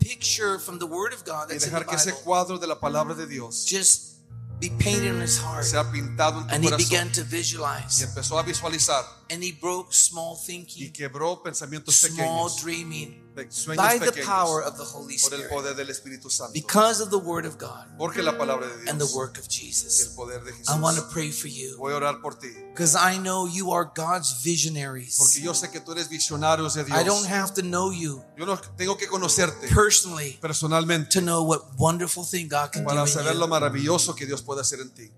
picture from the Word of God Y that's in the dejar que ese cuadro de la palabra de Dios just be painted in his heart. sea pintado en tu And he corazón. began to Y visualize empezó a visualizar and he broke small y thinking, quebró pensamientos small pequeños, dreaming sueños by the pequeños power of the Holy por el Spirit poder del Espíritu Santo. because of the word of God Porque la palabra de and the work of el Jesus. poder de I want to pray for you Voy a orar por ti. because I know you are God's Porque visionaries. yo sé que tú eres visionario de I don't have to know you Yo no tengo que conocerte personally personalmente to know what wonderful thing God can do para in saber lo you. maravilloso que Dios puede hacer en ti.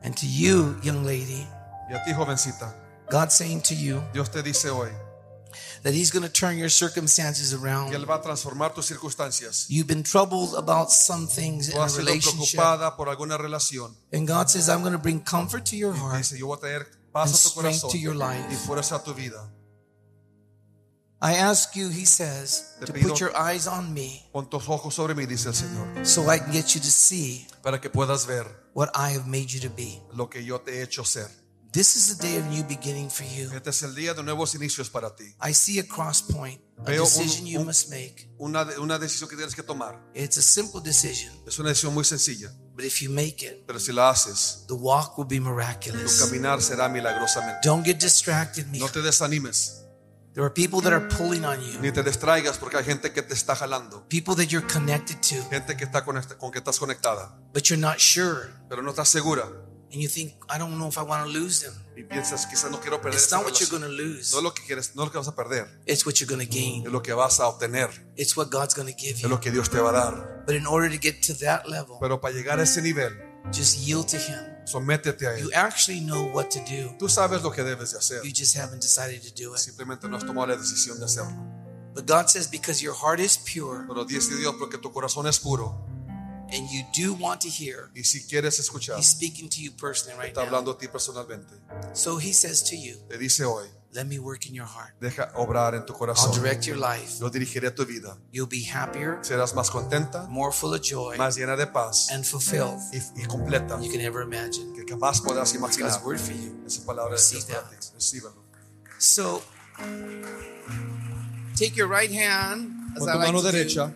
And to you, young lady, Y a ti, jovencita, God's saying to you Dios te dice hoy that He's going to turn your circumstances que around. Él va a transformar tus circunstancias. You've been troubled about some things in a relationship. preocupada por alguna relación. And God says, I'm going to bring comfort to your heart. dice, yo voy a traer paz a tu And strength corazón to your life. y fuerza a tu vida. I ask you, He says, Te to pido- put your eyes on me Pon tus ojos sobre mí, dice el Señor, so I can get you to see para que puedas ver what I have made you to be. lo que yo te he hecho ser. This is the day of new beginning for you. Este es el día de nuevos inicios para ti. I see a cross point, a Veo un- decision you must make. Una, una decisión que tienes que tomar. It's a simple decision, Es una decisión muy sencilla, but if you make it, pero si la haces, the walk will be tu miraculous. caminar será milagrosamente. Don't get distracted, No te desanimes, There are people that are pulling on you, ni te distraigas porque hay gente que te está jalando, people that you're connected to, gente que está con que estás conectada, but you're not sure. pero no estás segura And you think, I don't know if I want to lose them. y piensas quizás no quiero perder It's not what you're going to lose, No es lo que quieres, no es lo que vas a perder, it's what you're going to gain. es lo que vas a obtener, It's what God's going to give es you. lo que Dios te va a dar. But in order to get to that level, Pero para llegar a ese nivel, just yield to Him. Sométete a You actually know what to do, Tú sabes lo que debes de hacer, you just haven't decided to do it. simplemente no has tomado la decisión de hacerlo. But God says, because your heart is pure Pero dice Dios porque tu corazón es puro and you do want to hear, y si quieres escuchar, He's speaking to you personally right está now. hablando a ti personalmente. So He says to you, Te dice hoy, Let me work in your heart. deja obrar en tu corazón. I'll corazón. direct your life. Yo dirigiré tu vida. You'll be happier, Serás más contenta, more full of joy, más llena de paz and fulfilled y, y completa you can ever imagine. que jamás podrás imaginar. God's word for you. Esa palabra de Receive Dios para ti. Recíbelo. So take your right hand, as Con I tu like mano to derecha, do,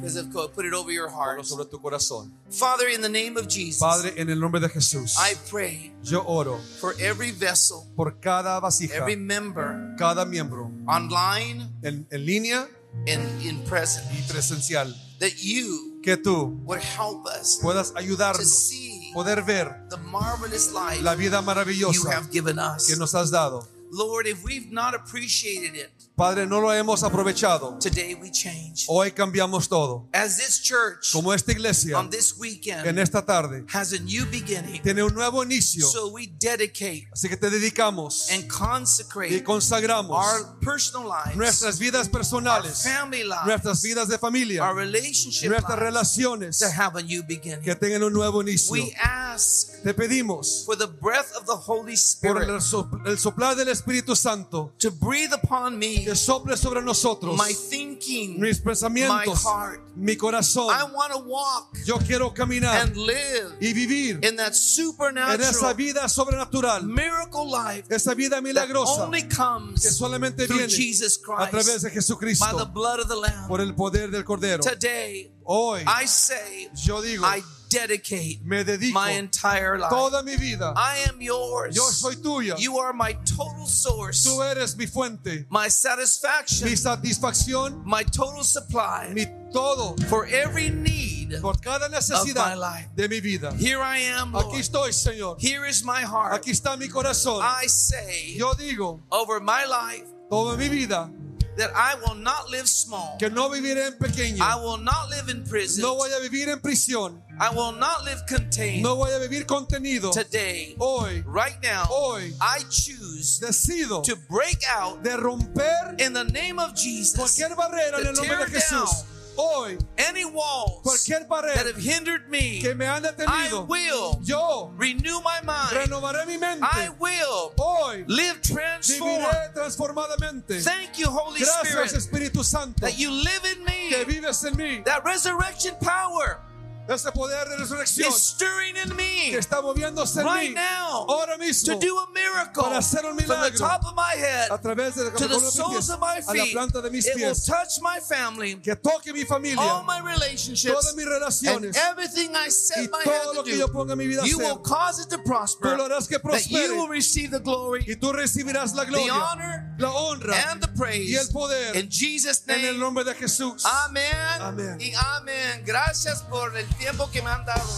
because of course, put it over your ponlo heart. sobre tu corazón. Father, in the name of Jesus, Padre, en el nombre de Jesús, I pray yo oro for every vessel, por cada vasija, every member, cada miembro, online en, en línea and in present, y presencial, that you que tú would help us puedas to ayudarnos, see poder ver the marvelous life la vida you maravillosa have given us. que nos has dado. Lord, if we've not appreciated it, Padre, no lo hemos aprovechado. today we change. Hoy cambiamos todo. As this church Como esta iglesia on this weekend en esta tarde has a new beginning, tiene un nuevo inicio. so we dedicate Así que te dedicamos and y consecrate consagramos our personal lives, nuestras vidas our personales, family lives, nuestras vidas de our familia, relationship nuestras lives relaciones to have a new beginning. que tengan un nuevo inicio. We ask Te pedimos for the breath of the Holy por Spirit el, sop- el soplar del Espíritu Santo to breathe upon me que sople sobre nosotros my thinking, mis my pensamientos, heart. mi corazón. I want to walk Yo quiero caminar and live y vivir in that en esa supernatural vida sobrenatural, miracle life esa vida that milagrosa only comes que solamente viene Jesus a través Christ de by the Jesucristo blood of the Lamb. por el poder del Cordero. Today, Hoy I say, yo digo, I dedicate me dedico my entire life. toda mi vida. I am yours. Yo soy tuya. You are my total source, Tú eres mi fuente, my satisfaction, mi satisfacción, my total supply mi todo for every need. por cada Of my necesidad life. de mi vida. Here I am, Aquí Lord. estoy, Señor. Here is my heart. Aquí está mi corazón. I say Yo digo over my life toda mi vida that I will not live small. que no viviré en pequeño. I will not live in prison. No voy a vivir en prisión. I will not live contained. No voy a vivir contenido. Today, Hoy, right now, hoy I choose decido to break out de romper in the name of Jesus cualquier barrera en el nombre de Jesús. Hoy, any walls cualquier that have hindered me. que me han I will yo renew my mind. renovaré mi mente. I will Hoy live transformed. transformadamente. Thank you, Holy Gracias Spirit, Espíritu Santo that you live in que me. vives en mí. That resurrection power ese poder de resurrección is stirring in que me está moviéndose en right mí now ahora mismo to do a miracle para hacer un from the milagro top of my head a través de la to the soles pies of my a la feet. planta de mis It will pies touch my family, que toque mi familia all my relationships, todas mis and relaciones everything I y set my todo lo to que yo ponga mi vida You will hacer cause it to tú prosper, lo harás que that you will prospere receive the glory, y tú recibirás la the gloria honor, la honra and the y el praise. poder In Jesus' en el name, nombre de Jesús amén Amén. y amén. Gracias por el tiempo que me han dado.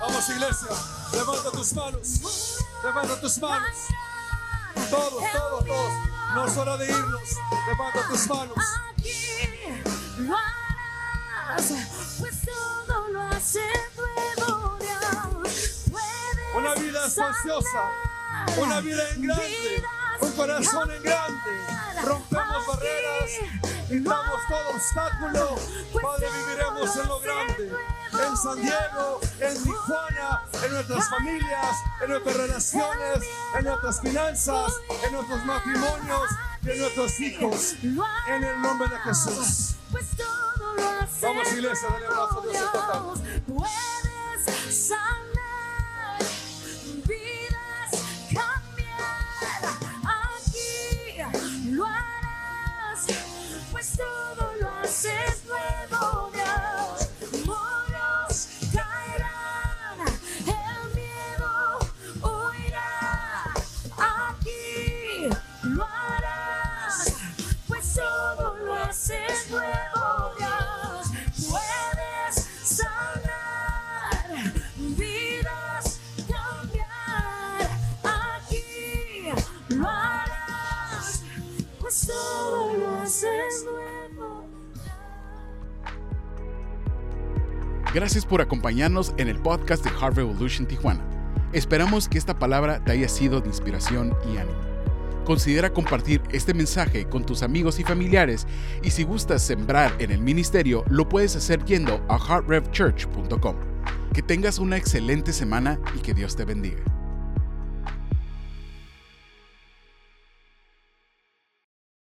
vamos iglesia levanta tus manos levanta tus manos todos todos todos no es hora de irnos levanta tus manos Una vida espaciosa, una vida en grande, un corazón en grande. Rompemos barreras, quitamos todo obstáculo. pues Padre, viviremos en lo grande. En San Diego, en Tijuana, en nuestras familias, en nuestras relaciones, en nuestras finanzas, en nuestros matrimonios y en nuestros hijos. En el nombre de Jesús. Pues Vamos, iglesia, dale abrazo a Dios esta tarde. Lo Gracias por acompañarnos en el podcast de Heart Revolution Tijuana. Esperamos que esta palabra te haya sido de inspiración y ánimo. Considera compartir este mensaje con tus amigos y familiares y si gustas sembrar en el ministerio, lo puedes hacer yendo a heartrevchurch.com. Que tengas una excelente semana y que Dios te bendiga.